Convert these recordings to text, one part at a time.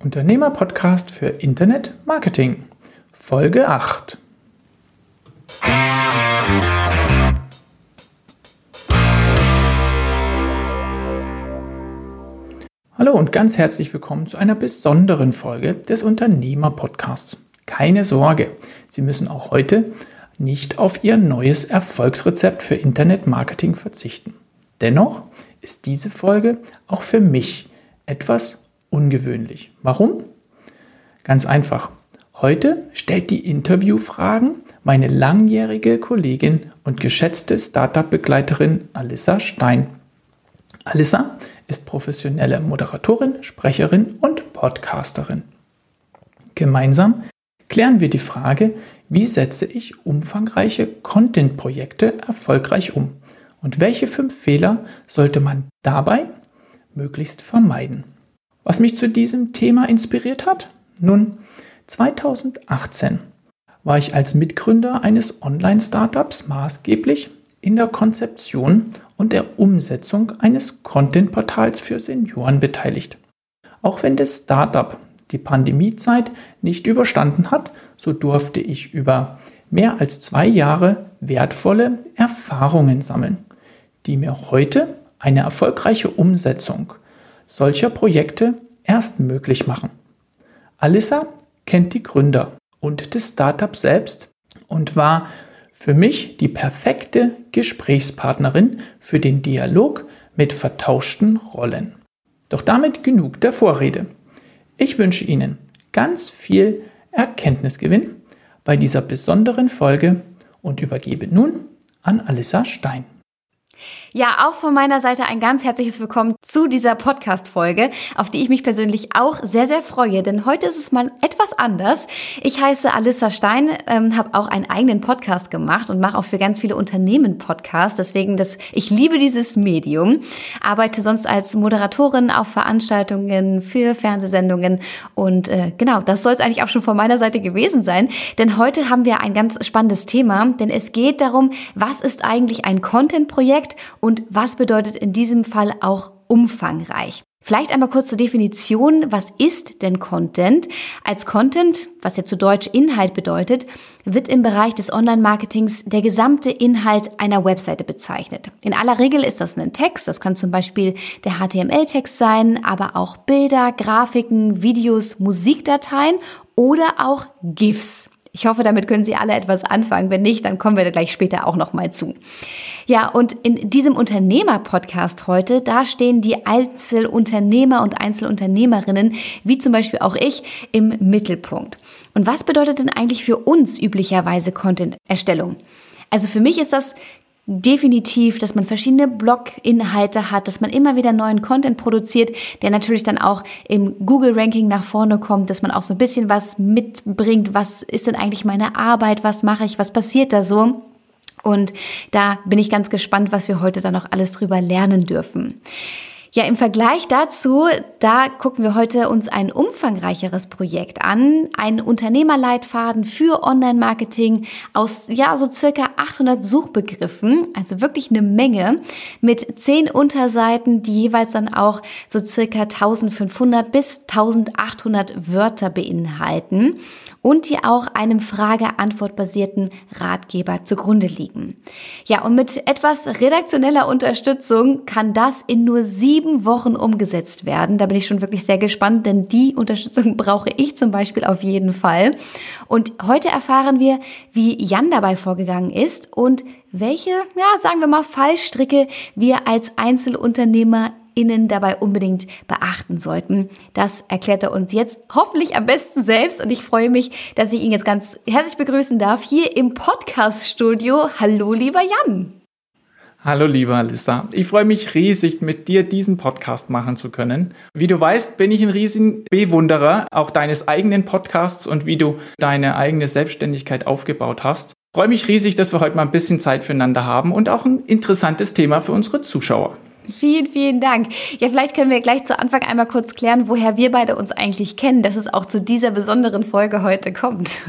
Unternehmer-Podcast für Internet Marketing, Folge 8. Hallo und ganz herzlich willkommen zu einer besonderen Folge des Unternehmer-Podcasts. Keine Sorge, Sie müssen auch heute nicht auf Ihr neues Erfolgsrezept für Internet-Marketing verzichten. Dennoch ist diese Folge auch für mich etwas ungewöhnlich. Warum? Ganz einfach. Heute stellt die Interviewfragen meine langjährige Kollegin und geschätzte Startup-Begleiterin Alissa Stein. Alissa ist professionelle Moderatorin, Sprecherin und Podcasterin. Gemeinsam klären wir die Frage, wie setze ich umfangreiche Content-Projekte erfolgreich um und welche fünf Fehler sollte man dabei möglichst vermeiden. Was mich zu diesem Thema inspiriert hat? Nun, 2018 war ich als Mitgründer eines Online-Startups maßgeblich in der Konzeption und der Umsetzung eines Content-Portals für Senioren beteiligt. Auch wenn das Startup die Pandemiezeit nicht überstanden hat, so durfte ich über mehr als zwei Jahre wertvolle Erfahrungen sammeln, die mir heute eine erfolgreiche Umsetzung solcher Projekte erst möglich machen. Alissa kennt die Gründer und das Startup selbst und war für mich die perfekte Gesprächspartnerin für den Dialog mit vertauschten Rollen. Doch damit genug der Vorrede. Ich wünsche Ihnen ganz viel Erkenntnisgewinn bei dieser besonderen Folge und übergebe nun an Alissa Stein. Ja, auch von meiner Seite ein ganz herzliches Willkommen zu dieser Podcast-Folge, auf die ich mich persönlich auch sehr, sehr freue, denn heute ist es mal etwas anders. Ich heiße Alissa Stein, ähm, habe auch einen eigenen Podcast gemacht und mache auch für ganz viele Unternehmen Podcasts, deswegen das, ich liebe dieses Medium, arbeite sonst als Moderatorin auf Veranstaltungen für Fernsehsendungen und äh, genau, das soll es eigentlich auch schon von meiner Seite gewesen sein, denn heute haben wir ein ganz spannendes Thema, denn es geht darum, was ist eigentlich ein Content-Projekt und was bedeutet in diesem Fall auch umfangreich. Vielleicht einmal kurz zur Definition, was ist denn Content? Als Content, was ja zu Deutsch Inhalt bedeutet, wird im Bereich des Online-Marketings der gesamte Inhalt einer Webseite bezeichnet. In aller Regel ist das ein Text, das kann zum Beispiel der HTML-Text sein, aber auch Bilder, Grafiken, Videos, Musikdateien oder auch GIFs. Ich hoffe, damit können Sie alle etwas anfangen. Wenn nicht, dann kommen wir da gleich später auch noch mal zu. Ja, und in diesem Unternehmer-Podcast heute, da stehen die Einzelunternehmer und Einzelunternehmerinnen, wie zum Beispiel auch ich, im Mittelpunkt. Und was bedeutet denn eigentlich für uns üblicherweise Content-Erstellung? Also für mich ist das definitiv, dass man verschiedene Blog-Inhalte hat, dass man immer wieder neuen Content produziert, der natürlich dann auch im Google-Ranking nach vorne kommt, dass man auch so ein bisschen was mitbringt. Was ist denn eigentlich meine Arbeit? Was mache ich? Was passiert da so? Und da bin ich ganz gespannt, was wir heute dann noch alles drüber lernen dürfen. Ja, im Vergleich dazu, da gucken wir heute uns ein umfangreicheres Projekt an, ein Unternehmerleitfaden für Online-Marketing aus, ja, so circa 800 Suchbegriffen, also wirklich eine Menge, mit zehn Unterseiten, die jeweils dann auch so circa 1500 bis 1800 Wörter beinhalten und die auch einem Frage-Antwort-basierten Ratgeber zugrunde liegen. Ja, und mit etwas redaktioneller Unterstützung kann das in nur sieben Wochen umgesetzt werden. Da bin ich schon wirklich sehr gespannt, denn die Unterstützung brauche ich zum Beispiel auf jeden Fall. Und heute erfahren wir, wie Jan dabei vorgegangen ist und welche, ja, sagen wir mal, Fallstricke wir als Einzelunternehmer innen dabei unbedingt beachten sollten. Das erklärt er uns jetzt hoffentlich am besten selbst und ich freue mich, dass ich ihn jetzt ganz herzlich begrüßen darf hier im Podcast-Studio. Hallo, lieber Jan. Hallo, lieber Alissa. Ich freue mich riesig, mit dir diesen Podcast machen zu können. Wie du weißt, bin ich ein riesen Bewunderer auch deines eigenen Podcasts und wie du deine eigene Selbstständigkeit aufgebaut hast. Ich freue mich riesig, dass wir heute mal ein bisschen Zeit füreinander haben und auch ein interessantes Thema für unsere Zuschauer. Vielen, vielen Dank. Ja, vielleicht können wir gleich zu Anfang einmal kurz klären, woher wir beide uns eigentlich kennen, dass es auch zu dieser besonderen Folge heute kommt.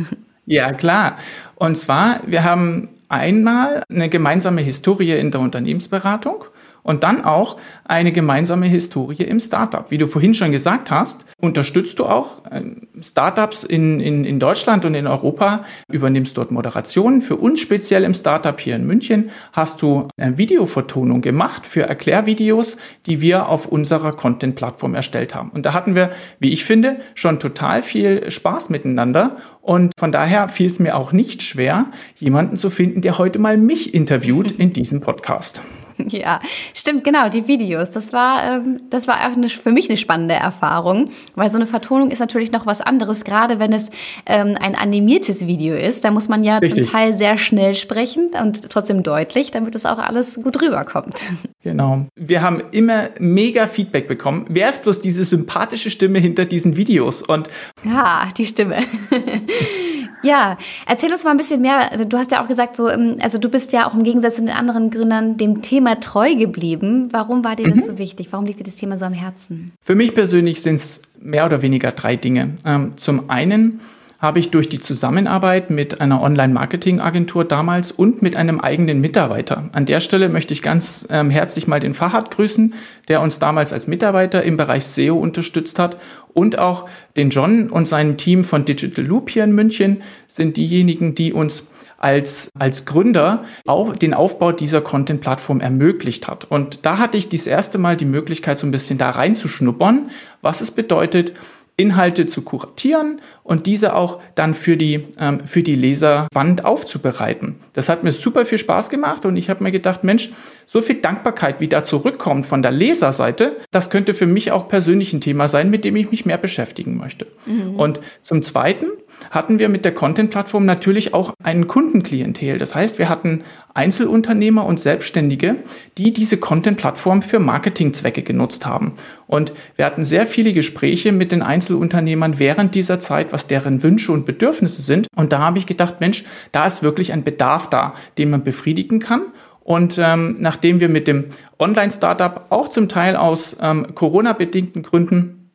Ja, klar. Und zwar, wir haben einmal eine gemeinsame Historie in der Unternehmensberatung und dann auch eine gemeinsame Historie im Startup. Wie du vorhin schon gesagt hast, unterstützt du auch ähm, Startups in, in, in Deutschland und in Europa, übernimmst dort Moderationen. Für uns speziell im Startup hier in München hast du eine Videovertonung gemacht für Erklärvideos, die wir auf unserer Content-Plattform erstellt haben. Und da hatten wir, wie ich finde, schon total viel Spaß miteinander. Und von daher fiel es mir auch nicht schwer, jemanden zu finden, der heute mal mich interviewt in diesem Podcast. Ja, stimmt, genau, die Videos. Das war, ähm, das war auch eine, für mich eine spannende Erfahrung, weil so eine Vertonung ist natürlich noch was anderes, gerade wenn es ähm, ein animiertes Video ist. Da muss man ja Richtig. zum Teil sehr schnell sprechen und trotzdem deutlich, damit es auch alles gut rüberkommt. Genau. Wir haben immer mega Feedback bekommen. Wer ist bloß diese sympathische Stimme hinter diesen Videos? Und ja, die Stimme. Ja, erzähl uns mal ein bisschen mehr. Du hast ja auch gesagt, so, ähm, also du bist ja auch im Gegensatz zu den anderen Gründern dem Thema treu geblieben. Warum war dir mhm. das so wichtig? Warum liegt dir das Thema so am Herzen? Für mich persönlich sind es mehr oder weniger drei Dinge. Ähm, zum einen habe ich durch die Zusammenarbeit mit einer Online-Marketing-Agentur damals und mit einem eigenen Mitarbeiter. An der Stelle möchte ich ganz ähm, herzlich mal den Fahad grüßen, der uns damals als Mitarbeiter im Bereich SEO unterstützt hat und auch den John und seinem Team von Digital Loop hier in München sind diejenigen, die uns als, als Gründer auch den Aufbau dieser Content-Plattform ermöglicht hat. Und da hatte ich das erste Mal die Möglichkeit, so ein bisschen da reinzuschnuppern, was es bedeutet, Inhalte zu kuratieren und diese auch dann für die, ähm, für die Leser spannend aufzubereiten. Das hat mir super viel Spaß gemacht und ich habe mir gedacht, Mensch, so viel Dankbarkeit, wie da zurückkommt von der Leserseite, das könnte für mich auch persönlich ein Thema sein, mit dem ich mich mehr beschäftigen möchte. Mhm. Und zum Zweiten hatten wir mit der Content-Plattform natürlich auch einen Kundenklientel. Das heißt, wir hatten Einzelunternehmer und Selbstständige, die diese Content-Plattform für Marketingzwecke genutzt haben. Und wir hatten sehr viele Gespräche mit den Einzelunternehmern während dieser Zeit, was deren Wünsche und Bedürfnisse sind. Und da habe ich gedacht, Mensch, da ist wirklich ein Bedarf da, den man befriedigen kann. Und ähm, nachdem wir mit dem Online-Startup auch zum Teil aus ähm, Corona-bedingten Gründen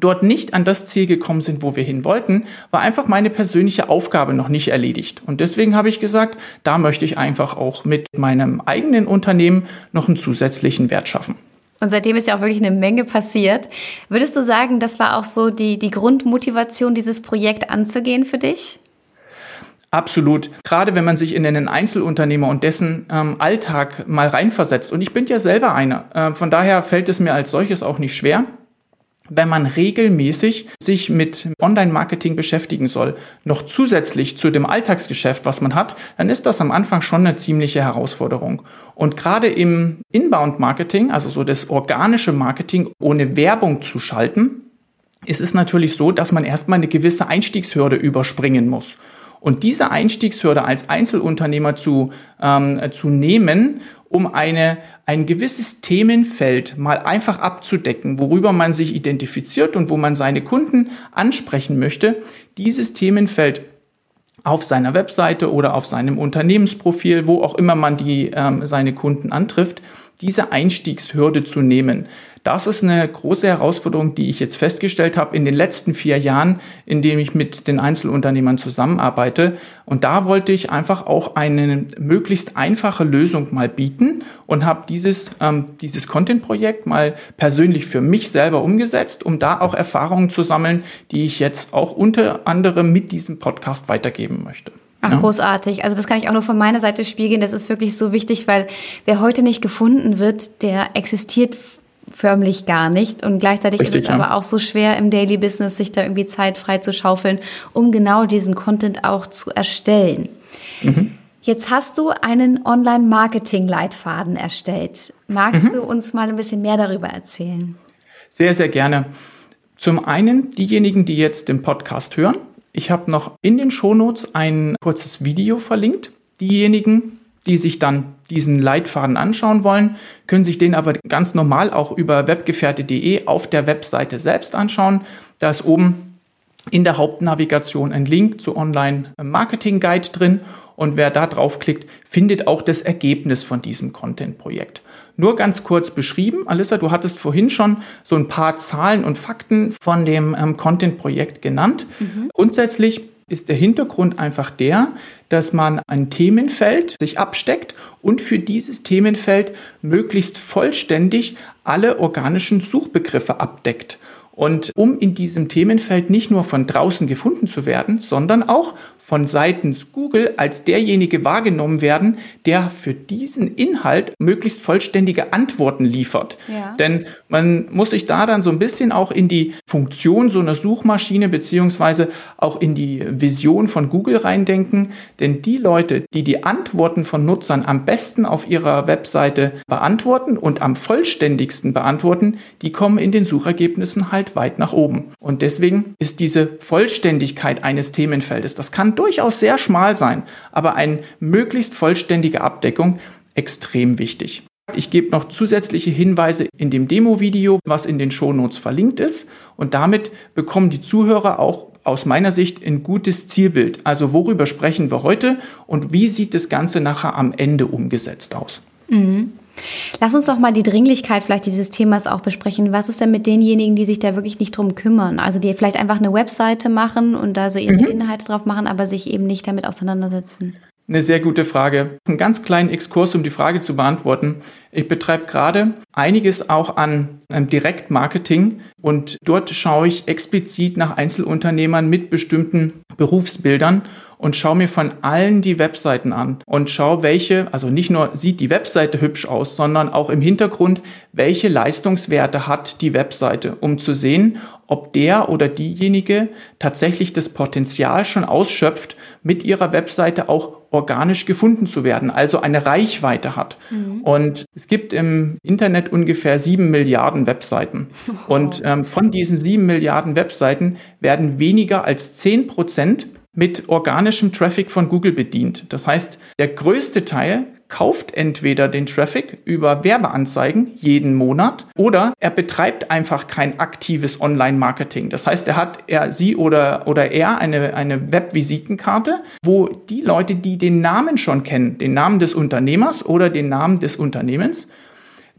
dort nicht an das Ziel gekommen sind, wo wir hin wollten, war einfach meine persönliche Aufgabe noch nicht erledigt. Und deswegen habe ich gesagt, da möchte ich einfach auch mit meinem eigenen Unternehmen noch einen zusätzlichen Wert schaffen. Und seitdem ist ja auch wirklich eine Menge passiert. Würdest du sagen, das war auch so die, die Grundmotivation, dieses Projekt anzugehen für dich? Absolut. Gerade wenn man sich in einen Einzelunternehmer und dessen ähm, Alltag mal reinversetzt. Und ich bin ja selber einer. Äh, von daher fällt es mir als solches auch nicht schwer wenn man regelmäßig sich mit Online-Marketing beschäftigen soll, noch zusätzlich zu dem Alltagsgeschäft, was man hat, dann ist das am Anfang schon eine ziemliche Herausforderung. Und gerade im Inbound-Marketing, also so das organische Marketing ohne Werbung zu schalten, ist es natürlich so, dass man erstmal eine gewisse Einstiegshürde überspringen muss. Und diese Einstiegshürde als Einzelunternehmer zu, ähm, zu nehmen um eine, ein gewisses Themenfeld mal einfach abzudecken, worüber man sich identifiziert und wo man seine Kunden ansprechen möchte. Dieses Themenfeld auf seiner Webseite oder auf seinem Unternehmensprofil, wo auch immer man die, ähm, seine Kunden antrifft, diese Einstiegshürde zu nehmen. Das ist eine große Herausforderung, die ich jetzt festgestellt habe in den letzten vier Jahren, in denen ich mit den Einzelunternehmern zusammenarbeite. Und da wollte ich einfach auch eine möglichst einfache Lösung mal bieten und habe dieses, ähm, dieses Content-Projekt mal persönlich für mich selber umgesetzt, um da auch Erfahrungen zu sammeln, die ich jetzt auch unter anderem mit diesem Podcast weitergeben möchte. Ach, ja. großartig. Also das kann ich auch nur von meiner Seite spiegeln. Das ist wirklich so wichtig, weil wer heute nicht gefunden wird, der existiert förmlich gar nicht. Und gleichzeitig Richtig, ist es ja. aber auch so schwer im Daily Business, sich da irgendwie Zeit frei zu schaufeln, um genau diesen Content auch zu erstellen. Mhm. Jetzt hast du einen Online-Marketing-Leitfaden erstellt. Magst mhm. du uns mal ein bisschen mehr darüber erzählen? Sehr, sehr gerne. Zum einen diejenigen, die jetzt den Podcast hören. Ich habe noch in den Shownotes ein kurzes Video verlinkt. Diejenigen, die sich dann diesen Leitfaden anschauen wollen, können sich den aber ganz normal auch über webgefährte.de auf der Webseite selbst anschauen. Da ist oben in der Hauptnavigation ein Link zu Online Marketing Guide drin und wer da draufklickt, findet auch das Ergebnis von diesem Content-Projekt. Nur ganz kurz beschrieben, Alissa, du hattest vorhin schon so ein paar Zahlen und Fakten von dem ähm, Content-Projekt genannt. Mhm. Grundsätzlich ist der Hintergrund einfach der, dass man ein Themenfeld sich absteckt und für dieses Themenfeld möglichst vollständig alle organischen Suchbegriffe abdeckt. Und um in diesem Themenfeld nicht nur von draußen gefunden zu werden, sondern auch von seitens Google als derjenige wahrgenommen werden, der für diesen Inhalt möglichst vollständige Antworten liefert. Ja. Denn man muss sich da dann so ein bisschen auch in die Funktion so einer Suchmaschine beziehungsweise auch in die Vision von Google reindenken. Denn die Leute, die die Antworten von Nutzern am besten auf ihrer Webseite beantworten und am vollständigsten beantworten, die kommen in den Suchergebnissen halt halt weit nach oben. Und deswegen ist diese Vollständigkeit eines Themenfeldes, das kann durchaus sehr schmal sein, aber eine möglichst vollständige Abdeckung extrem wichtig. Ich gebe noch zusätzliche Hinweise in dem Demo-Video, was in den Shownotes verlinkt ist. Und damit bekommen die Zuhörer auch aus meiner Sicht ein gutes Zielbild. Also worüber sprechen wir heute und wie sieht das Ganze nachher am Ende umgesetzt aus? Mhm. Lass uns doch mal die Dringlichkeit vielleicht dieses Themas auch besprechen. Was ist denn mit denjenigen, die sich da wirklich nicht drum kümmern? Also die vielleicht einfach eine Webseite machen und da so ihre mhm. Inhalte drauf machen, aber sich eben nicht damit auseinandersetzen? Eine sehr gute Frage. Einen ganz kleinen Exkurs, um die Frage zu beantworten. Ich betreibe gerade einiges auch an Direktmarketing und dort schaue ich explizit nach Einzelunternehmern mit bestimmten Berufsbildern und schaue mir von allen die Webseiten an und schaue, welche, also nicht nur sieht die Webseite hübsch aus, sondern auch im Hintergrund, welche Leistungswerte hat die Webseite, um zu sehen, ob der oder diejenige tatsächlich das Potenzial schon ausschöpft, mit ihrer Webseite auch organisch gefunden zu werden, also eine Reichweite hat. Mhm. Und es gibt im Internet ungefähr sieben Milliarden Webseiten. Oh. Und ähm, von diesen sieben Milliarden Webseiten werden weniger als zehn Prozent mit organischem Traffic von Google bedient. Das heißt, der größte Teil kauft entweder den Traffic über Werbeanzeigen jeden Monat oder er betreibt einfach kein aktives Online-Marketing. Das heißt, er hat er, sie oder, oder er eine, eine Web-Visitenkarte, wo die Leute, die den Namen schon kennen, den Namen des Unternehmers oder den Namen des Unternehmens,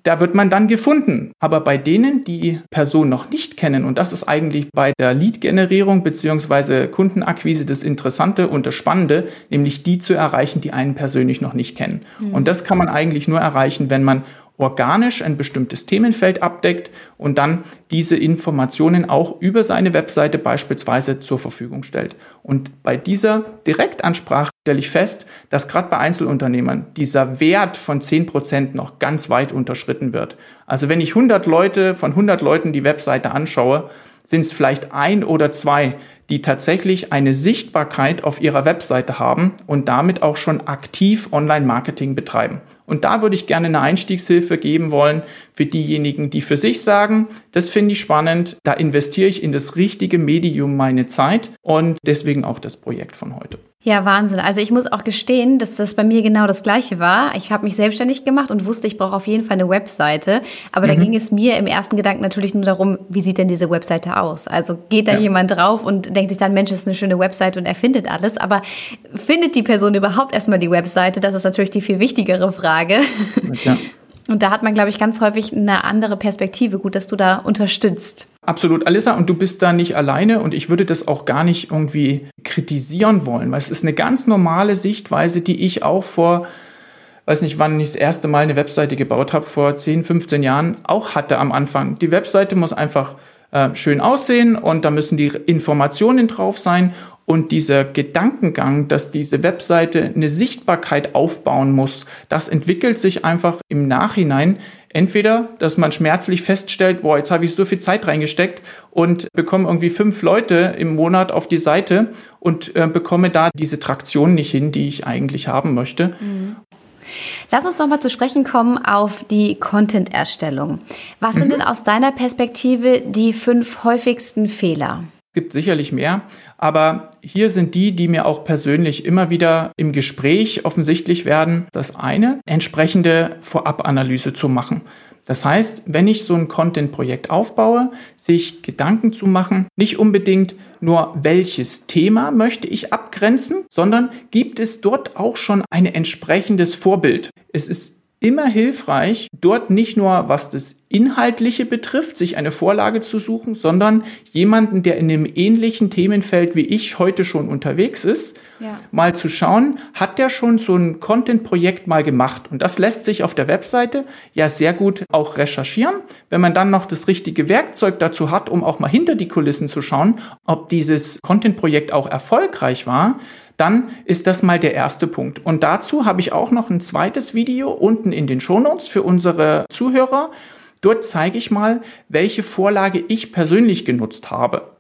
da wird man dann gefunden. Aber bei denen, die Person noch nicht kennen, und das ist eigentlich bei der Lead-Generierung bzw. Kundenakquise das Interessante und das Spannende, nämlich die zu erreichen, die einen persönlich noch nicht kennen. Mhm. Und das kann man eigentlich nur erreichen, wenn man organisch ein bestimmtes Themenfeld abdeckt und dann diese Informationen auch über seine Webseite beispielsweise zur Verfügung stellt. Und bei dieser Direktansprache stelle ich fest, dass gerade bei Einzelunternehmern dieser Wert von 10% noch ganz weit unterschritten wird. Also wenn ich 100 Leute von 100 Leuten die Webseite anschaue, sind es vielleicht ein oder zwei, die tatsächlich eine Sichtbarkeit auf ihrer Webseite haben und damit auch schon aktiv Online-Marketing betreiben. Und da würde ich gerne eine Einstiegshilfe geben wollen für diejenigen, die für sich sagen, das finde ich spannend, da investiere ich in das richtige Medium meine Zeit und deswegen auch das Projekt von heute. Ja, Wahnsinn. Also ich muss auch gestehen, dass das bei mir genau das gleiche war. Ich habe mich selbstständig gemacht und wusste, ich brauche auf jeden Fall eine Webseite. Aber mhm. da ging es mir im ersten Gedanken natürlich nur darum, wie sieht denn diese Webseite aus? Also geht da ja. jemand drauf und denkt sich dann, Mensch, das ist eine schöne Webseite und er findet alles. Aber findet die Person überhaupt erstmal die Webseite? Das ist natürlich die viel wichtigere Frage. Ja. Und da hat man, glaube ich, ganz häufig eine andere Perspektive. Gut, dass du da unterstützt. Absolut, Alissa, und du bist da nicht alleine und ich würde das auch gar nicht irgendwie kritisieren wollen, weil es ist eine ganz normale Sichtweise, die ich auch vor, weiß nicht, wann ich das erste Mal eine Webseite gebaut habe, vor 10, 15 Jahren auch hatte am Anfang. Die Webseite muss einfach äh, schön aussehen und da müssen die Informationen drauf sein und dieser Gedankengang, dass diese Webseite eine Sichtbarkeit aufbauen muss, das entwickelt sich einfach im Nachhinein. Entweder, dass man schmerzlich feststellt, boah, jetzt habe ich so viel Zeit reingesteckt und bekomme irgendwie fünf Leute im Monat auf die Seite und äh, bekomme da diese Traktion nicht hin, die ich eigentlich haben möchte. Mhm. Lass uns noch mal zu sprechen kommen auf die Content-Erstellung. Was mhm. sind denn aus deiner Perspektive die fünf häufigsten Fehler? Es gibt sicherlich mehr, aber hier sind die, die mir auch persönlich immer wieder im Gespräch offensichtlich werden. Das eine, entsprechende Vorabanalyse zu machen. Das heißt, wenn ich so ein Content-Projekt aufbaue, sich Gedanken zu machen, nicht unbedingt nur welches Thema möchte ich abgrenzen, sondern gibt es dort auch schon ein entsprechendes Vorbild. Es ist immer hilfreich, dort nicht nur was das Inhaltliche betrifft, sich eine Vorlage zu suchen, sondern jemanden, der in einem ähnlichen Themenfeld wie ich heute schon unterwegs ist, ja. mal zu schauen, hat der schon so ein Content-Projekt mal gemacht? Und das lässt sich auf der Webseite ja sehr gut auch recherchieren. Wenn man dann noch das richtige Werkzeug dazu hat, um auch mal hinter die Kulissen zu schauen, ob dieses Content-Projekt auch erfolgreich war, dann ist das mal der erste Punkt. Und dazu habe ich auch noch ein zweites Video unten in den Shownotes für unsere Zuhörer. Dort zeige ich mal, welche Vorlage ich persönlich genutzt habe.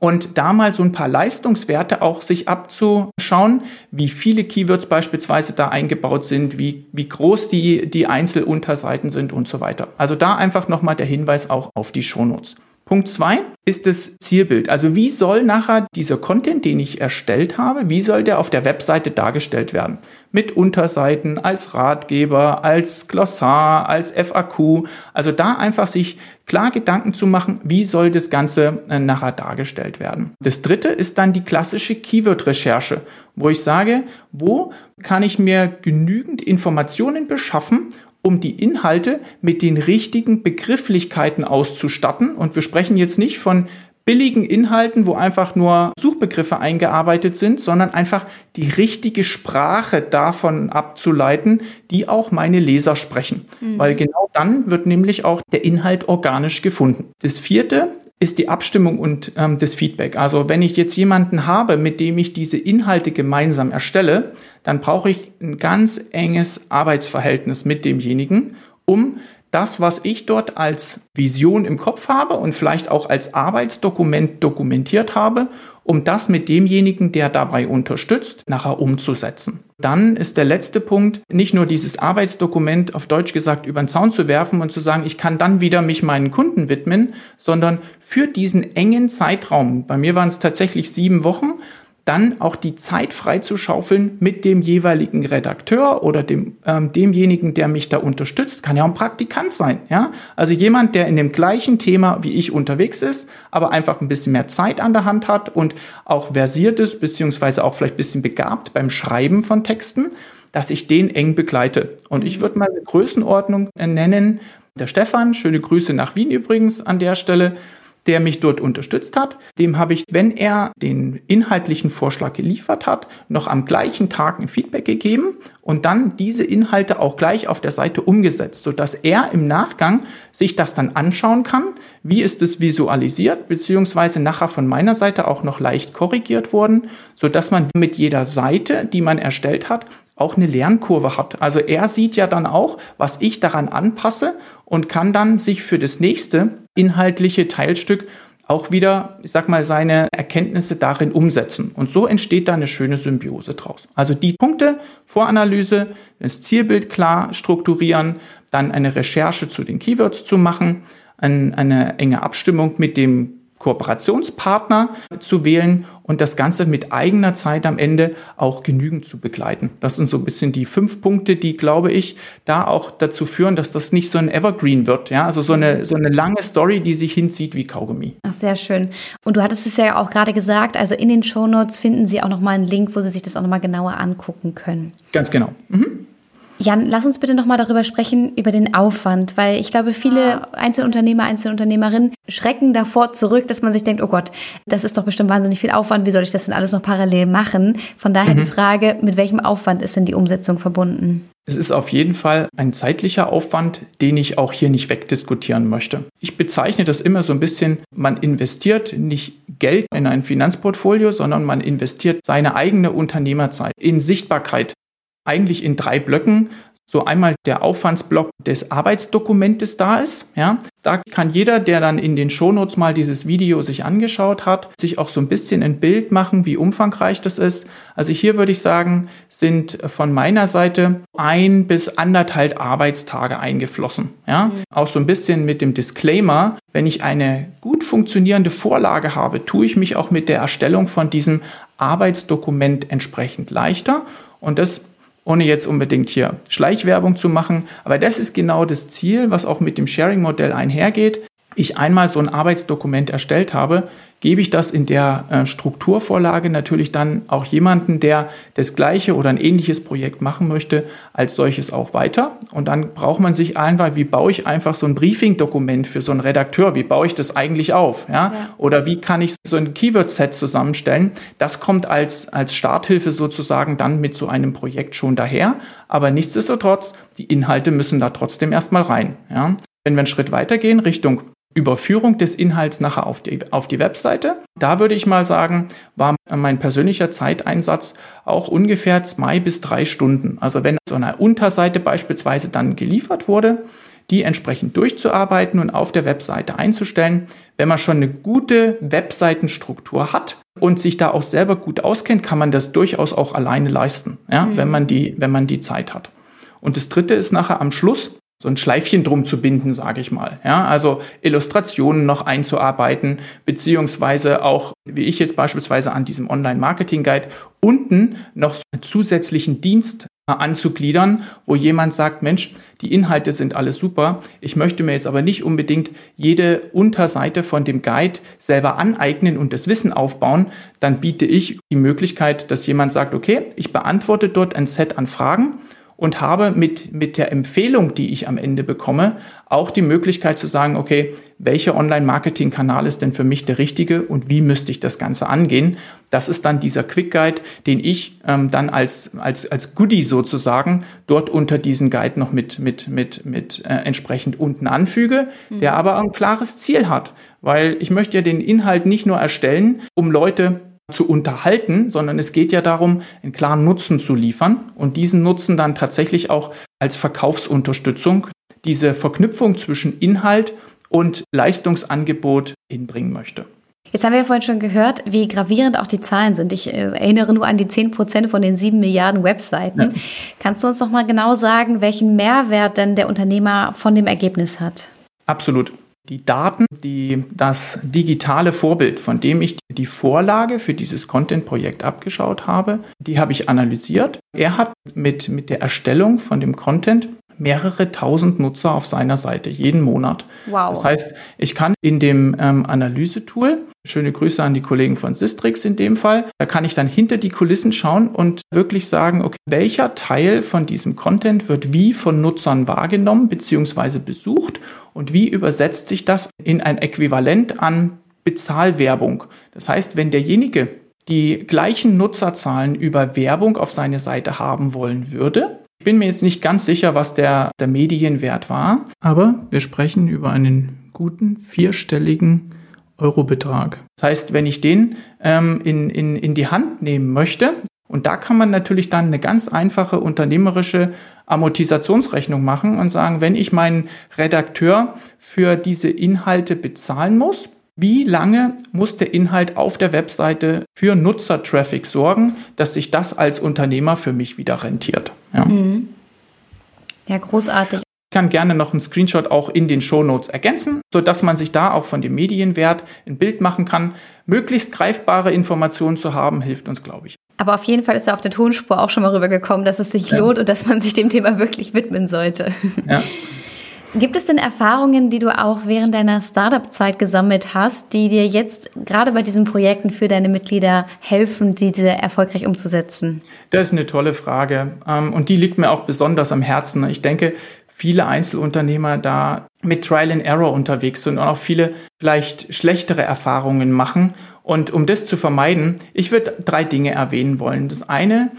Und da mal so ein paar Leistungswerte auch sich abzuschauen, wie viele Keywords beispielsweise da eingebaut sind, wie, wie groß die, die Einzelunterseiten sind und so weiter. Also da einfach nochmal der Hinweis auch auf die Shownotes. Punkt zwei ist das Zielbild. Also wie soll nachher dieser Content, den ich erstellt habe, wie soll der auf der Webseite dargestellt werden? Mit Unterseiten, als Ratgeber, als Glossar, als FAQ. Also da einfach sich klar Gedanken zu machen, wie soll das Ganze äh, nachher dargestellt werden. Das dritte ist dann die klassische Keyword-Recherche, wo ich sage, wo kann ich mir genügend Informationen beschaffen, um die Inhalte mit den richtigen Begrifflichkeiten auszustatten. Und wir sprechen jetzt nicht von billigen Inhalten, wo einfach nur Suchbegriffe eingearbeitet sind, sondern einfach die richtige Sprache davon abzuleiten, die auch meine Leser sprechen. Mhm. Weil genau dann wird nämlich auch der Inhalt organisch gefunden. Das vierte ist die Abstimmung und ähm, das Feedback. Also wenn ich jetzt jemanden habe, mit dem ich diese Inhalte gemeinsam erstelle, dann brauche ich ein ganz enges Arbeitsverhältnis mit demjenigen, um das, was ich dort als Vision im Kopf habe und vielleicht auch als Arbeitsdokument dokumentiert habe, um das mit demjenigen, der dabei unterstützt, nachher umzusetzen. Dann ist der letzte Punkt, nicht nur dieses Arbeitsdokument auf Deutsch gesagt über den Zaun zu werfen und zu sagen, ich kann dann wieder mich meinen Kunden widmen, sondern für diesen engen Zeitraum, bei mir waren es tatsächlich sieben Wochen, dann auch die Zeit freizuschaufeln mit dem jeweiligen Redakteur oder dem, ähm, demjenigen, der mich da unterstützt. Kann ja auch ein Praktikant sein, ja. Also jemand, der in dem gleichen Thema wie ich unterwegs ist, aber einfach ein bisschen mehr Zeit an der Hand hat und auch versiert ist, beziehungsweise auch vielleicht ein bisschen begabt beim Schreiben von Texten, dass ich den eng begleite. Und ich würde mal eine Größenordnung nennen. Der Stefan, schöne Grüße nach Wien übrigens an der Stelle der mich dort unterstützt hat. Dem habe ich, wenn er den inhaltlichen Vorschlag geliefert hat, noch am gleichen Tag ein Feedback gegeben und dann diese Inhalte auch gleich auf der Seite umgesetzt, sodass er im Nachgang sich das dann anschauen kann, wie ist es visualisiert, beziehungsweise nachher von meiner Seite auch noch leicht korrigiert worden, sodass man mit jeder Seite, die man erstellt hat, auch eine Lernkurve hat. Also er sieht ja dann auch, was ich daran anpasse und kann dann sich für das nächste inhaltliche Teilstück auch wieder, ich sag mal, seine Erkenntnisse darin umsetzen. Und so entsteht da eine schöne Symbiose draus. Also die Punkte, Voranalyse, das Zielbild klar strukturieren, dann eine Recherche zu den Keywords zu machen, eine enge Abstimmung mit dem Kooperationspartner zu wählen und das Ganze mit eigener Zeit am Ende auch genügend zu begleiten. Das sind so ein bisschen die fünf Punkte, die, glaube ich, da auch dazu führen, dass das nicht so ein Evergreen wird. Ja, also so eine, so eine lange Story, die sich hinzieht wie Kaugummi. Ach, sehr schön. Und du hattest es ja auch gerade gesagt, also in den Show Notes finden Sie auch nochmal einen Link, wo Sie sich das auch nochmal genauer angucken können. Ganz genau. Mhm. Jan, lass uns bitte nochmal darüber sprechen, über den Aufwand, weil ich glaube, viele Einzelunternehmer, Einzelunternehmerinnen schrecken davor zurück, dass man sich denkt, oh Gott, das ist doch bestimmt wahnsinnig viel Aufwand, wie soll ich das denn alles noch parallel machen? Von daher mhm. die Frage, mit welchem Aufwand ist denn die Umsetzung verbunden? Es ist auf jeden Fall ein zeitlicher Aufwand, den ich auch hier nicht wegdiskutieren möchte. Ich bezeichne das immer so ein bisschen, man investiert nicht Geld in ein Finanzportfolio, sondern man investiert seine eigene Unternehmerzeit in Sichtbarkeit eigentlich in drei Blöcken. So einmal der Aufwandsblock des Arbeitsdokumentes da ist. Ja, da kann jeder, der dann in den Shownotes mal dieses Video sich angeschaut hat, sich auch so ein bisschen ein Bild machen, wie umfangreich das ist. Also hier würde ich sagen, sind von meiner Seite ein bis anderthalb Arbeitstage eingeflossen. Ja, mhm. auch so ein bisschen mit dem Disclaimer, wenn ich eine gut funktionierende Vorlage habe, tue ich mich auch mit der Erstellung von diesem Arbeitsdokument entsprechend leichter. Und das ohne jetzt unbedingt hier Schleichwerbung zu machen. Aber das ist genau das Ziel, was auch mit dem Sharing-Modell einhergeht. Ich einmal so ein Arbeitsdokument erstellt habe, gebe ich das in der äh, Strukturvorlage natürlich dann auch jemanden, der das gleiche oder ein ähnliches Projekt machen möchte, als solches auch weiter. Und dann braucht man sich einfach, wie baue ich einfach so ein Briefing-Dokument für so einen Redakteur? Wie baue ich das eigentlich auf? Ja? ja. Oder wie kann ich so ein Keyword-Set zusammenstellen? Das kommt als, als Starthilfe sozusagen dann mit so einem Projekt schon daher. Aber nichtsdestotrotz, die Inhalte müssen da trotzdem erstmal rein. Ja? Wenn wir einen Schritt weitergehen Richtung Überführung des Inhalts nachher auf die, auf die Webseite. Da würde ich mal sagen, war mein persönlicher Zeiteinsatz auch ungefähr zwei bis drei Stunden. Also wenn so eine Unterseite beispielsweise dann geliefert wurde, die entsprechend durchzuarbeiten und auf der Webseite einzustellen. Wenn man schon eine gute Webseitenstruktur hat und sich da auch selber gut auskennt, kann man das durchaus auch alleine leisten, ja, mhm. wenn, man die, wenn man die Zeit hat. Und das Dritte ist nachher am Schluss, so ein Schleifchen drum zu binden, sage ich mal. Ja, also Illustrationen noch einzuarbeiten, beziehungsweise auch, wie ich jetzt beispielsweise an diesem Online-Marketing-Guide, unten noch so einen zusätzlichen Dienst anzugliedern, wo jemand sagt, Mensch, die Inhalte sind alles super, ich möchte mir jetzt aber nicht unbedingt jede Unterseite von dem Guide selber aneignen und das Wissen aufbauen, dann biete ich die Möglichkeit, dass jemand sagt, okay, ich beantworte dort ein Set an Fragen und habe mit, mit der Empfehlung, die ich am Ende bekomme, auch die Möglichkeit zu sagen, okay, welcher Online-Marketing-Kanal ist denn für mich der richtige und wie müsste ich das Ganze angehen? Das ist dann dieser Quick Guide, den ich ähm, dann als, als, als Goodie sozusagen dort unter diesen Guide noch mit, mit, mit, mit äh, entsprechend unten anfüge, mhm. der aber ein klares Ziel hat. Weil ich möchte ja den Inhalt nicht nur erstellen, um Leute zu unterhalten, sondern es geht ja darum, einen klaren Nutzen zu liefern und diesen Nutzen dann tatsächlich auch als Verkaufsunterstützung, diese Verknüpfung zwischen Inhalt und Leistungsangebot hinbringen möchte. Jetzt haben wir ja vorhin schon gehört, wie gravierend auch die Zahlen sind. Ich äh, erinnere nur an die 10 Prozent von den 7 Milliarden Webseiten. Ja. Kannst du uns noch mal genau sagen, welchen Mehrwert denn der Unternehmer von dem Ergebnis hat? Absolut. Die Daten, die das digitale Vorbild, von dem ich die Vorlage für dieses Content-Projekt abgeschaut habe, die habe ich analysiert. Er hat mit, mit der Erstellung von dem Content mehrere tausend Nutzer auf seiner Seite jeden Monat. Wow. Das heißt, ich kann in dem ähm, Analysetool, schöne Grüße an die Kollegen von Sistrix in dem Fall, da kann ich dann hinter die Kulissen schauen und wirklich sagen, okay, welcher Teil von diesem Content wird wie von Nutzern wahrgenommen bzw. besucht und wie übersetzt sich das in ein Äquivalent an Bezahlwerbung. Das heißt, wenn derjenige die gleichen Nutzerzahlen über Werbung auf seine Seite haben wollen würde, bin mir jetzt nicht ganz sicher, was der, der Medienwert war, aber wir sprechen über einen guten vierstelligen Eurobetrag. Das heißt, wenn ich den ähm, in, in, in die Hand nehmen möchte, und da kann man natürlich dann eine ganz einfache unternehmerische Amortisationsrechnung machen und sagen, wenn ich meinen Redakteur für diese Inhalte bezahlen muss, wie lange muss der Inhalt auf der Webseite für Nutzertraffic sorgen, dass sich das als Unternehmer für mich wieder rentiert? Ja, mhm. ja großartig. Ich kann gerne noch einen Screenshot auch in den Shownotes ergänzen, sodass man sich da auch von dem Medienwert ein Bild machen kann. Möglichst greifbare Informationen zu haben, hilft uns, glaube ich. Aber auf jeden Fall ist er auf der Tonspur auch schon mal rübergekommen, dass es sich ja. lohnt und dass man sich dem Thema wirklich widmen sollte. Ja. Gibt es denn Erfahrungen, die du auch während deiner Startup-Zeit gesammelt hast, die dir jetzt gerade bei diesen Projekten für deine Mitglieder helfen, diese erfolgreich umzusetzen? Das ist eine tolle Frage ähm, und die liegt mir auch besonders am Herzen. Ich denke, viele Einzelunternehmer da mit Trial and Error unterwegs sind und auch viele vielleicht schlechtere Erfahrungen machen. Und um das zu vermeiden, ich würde drei Dinge erwähnen wollen. Das eine,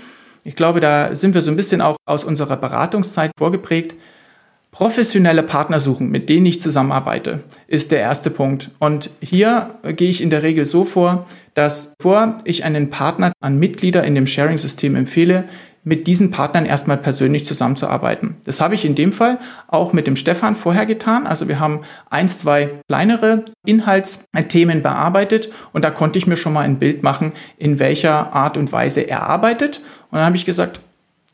ich glaube, da sind wir so ein bisschen auch aus unserer Beratungszeit vorgeprägt Professionelle Partner suchen, mit denen ich zusammenarbeite, ist der erste Punkt. Und hier gehe ich in der Regel so vor, dass bevor ich einen Partner an Mitglieder in dem Sharing-System empfehle, mit diesen Partnern erstmal persönlich zusammenzuarbeiten. Das habe ich in dem Fall auch mit dem Stefan vorher getan. Also wir haben eins, zwei kleinere Inhaltsthemen bearbeitet und da konnte ich mir schon mal ein Bild machen, in welcher Art und Weise er arbeitet. Und dann habe ich gesagt,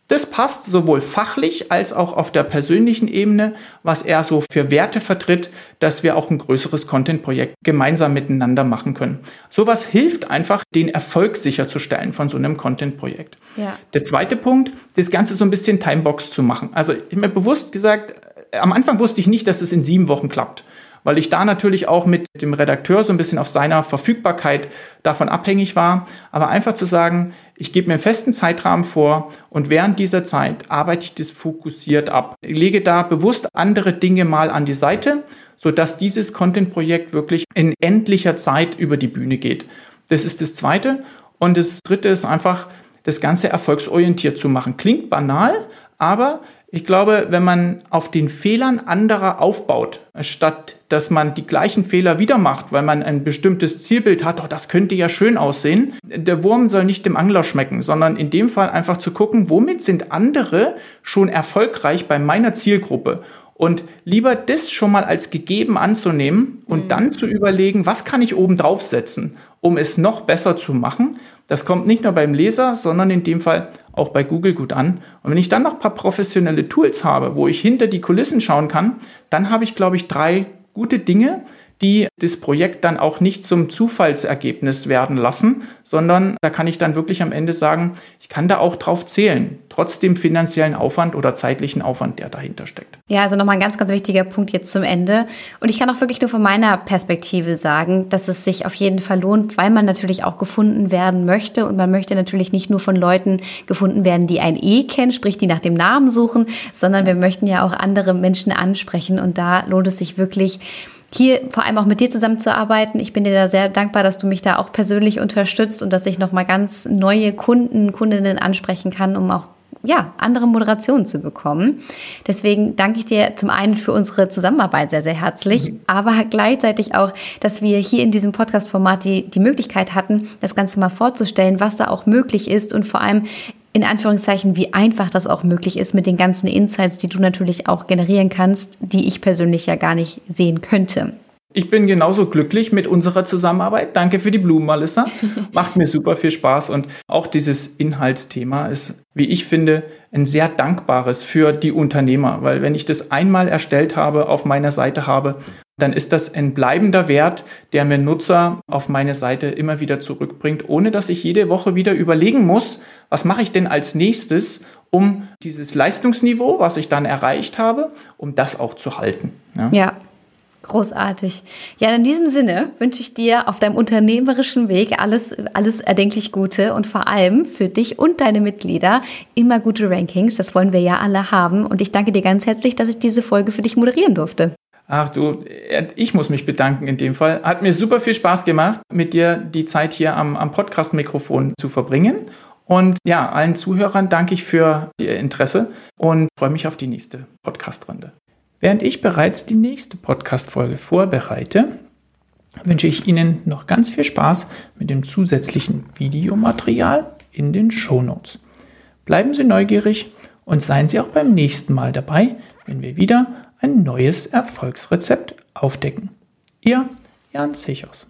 das passt sowohl fachlich als auch auf der persönlichen Ebene, was er so für Werte vertritt, dass wir auch ein größeres Content-Projekt gemeinsam miteinander machen können. Sowas hilft einfach, den Erfolg sicherzustellen von so einem Content-Projekt. Ja. Der zweite Punkt, das Ganze so ein bisschen Timebox zu machen. Also ich habe mir bewusst gesagt, am Anfang wusste ich nicht, dass es in sieben Wochen klappt. Weil ich da natürlich auch mit dem Redakteur so ein bisschen auf seiner Verfügbarkeit davon abhängig war. Aber einfach zu sagen, ich gebe mir einen festen Zeitrahmen vor und während dieser Zeit arbeite ich das fokussiert ab. Ich lege da bewusst andere Dinge mal an die Seite, sodass dieses Content-Projekt wirklich in endlicher Zeit über die Bühne geht. Das ist das Zweite. Und das Dritte ist einfach, das Ganze erfolgsorientiert zu machen. Klingt banal, aber ich glaube, wenn man auf den Fehlern anderer aufbaut, statt dass man die gleichen Fehler wieder macht, weil man ein bestimmtes Zielbild hat, oh, das könnte ja schön aussehen, der Wurm soll nicht dem Angler schmecken, sondern in dem Fall einfach zu gucken, womit sind andere schon erfolgreich bei meiner Zielgruppe und lieber das schon mal als gegeben anzunehmen und mhm. dann zu überlegen, was kann ich oben draufsetzen, um es noch besser zu machen. Das kommt nicht nur beim Leser, sondern in dem Fall auch bei Google gut an. Und wenn ich dann noch ein paar professionelle Tools habe, wo ich hinter die Kulissen schauen kann, dann habe ich, glaube ich, drei gute Dinge, die das Projekt dann auch nicht zum Zufallsergebnis werden lassen, sondern da kann ich dann wirklich am Ende sagen, ich kann da auch drauf zählen, trotz dem finanziellen Aufwand oder zeitlichen Aufwand, der dahinter steckt. Ja, also nochmal ein ganz, ganz wichtiger Punkt jetzt zum Ende. Und ich kann auch wirklich nur von meiner Perspektive sagen, dass es sich auf jeden Fall lohnt, weil man natürlich auch gefunden werden möchte und man möchte natürlich nicht nur von Leuten gefunden werden, die ein E kennen, sprich die nach dem Namen suchen, sondern wir möchten ja auch andere Menschen ansprechen und da lohnt es sich wirklich, hier vor allem auch mit dir zusammenzuarbeiten. Ich bin dir da sehr dankbar, dass du mich da auch persönlich unterstützt und dass ich nochmal ganz neue Kunden, Kundinnen ansprechen kann, um auch ja, andere Moderationen zu bekommen. Deswegen danke ich dir zum einen für unsere Zusammenarbeit sehr, sehr herzlich, mhm. aber gleichzeitig auch, dass wir hier in diesem Podcast-Format die, die Möglichkeit hatten, das Ganze mal vorzustellen, was da auch möglich ist und vor allem in Anführungszeichen, wie einfach das auch möglich ist mit den ganzen Insights, die du natürlich auch generieren kannst, die ich persönlich ja gar nicht sehen könnte. Ich bin genauso glücklich mit unserer Zusammenarbeit. Danke für die Blumen, Melissa. Macht mir super viel Spaß und auch dieses Inhaltsthema ist, wie ich finde, ein sehr dankbares für die Unternehmer, weil wenn ich das einmal erstellt habe, auf meiner Seite habe, dann ist das ein bleibender Wert, der mir Nutzer auf meine Seite immer wieder zurückbringt, ohne dass ich jede Woche wieder überlegen muss, was mache ich denn als nächstes, um dieses Leistungsniveau, was ich dann erreicht habe, um das auch zu halten. Ja. ja. Großartig. Ja, in diesem Sinne wünsche ich dir auf deinem unternehmerischen Weg alles, alles erdenklich Gute und vor allem für dich und deine Mitglieder immer gute Rankings. Das wollen wir ja alle haben. Und ich danke dir ganz herzlich, dass ich diese Folge für dich moderieren durfte. Ach du, ich muss mich bedanken in dem Fall. Hat mir super viel Spaß gemacht, mit dir die Zeit hier am, am Podcast-Mikrofon zu verbringen. Und ja, allen Zuhörern danke ich für Ihr Interesse und freue mich auf die nächste Podcast-Runde. Während ich bereits die nächste Podcast-Folge vorbereite, wünsche ich Ihnen noch ganz viel Spaß mit dem zusätzlichen Videomaterial in den Shownotes. Bleiben Sie neugierig und seien Sie auch beim nächsten Mal dabei, wenn wir wieder ein neues Erfolgsrezept aufdecken. Ihr Jan Sichers.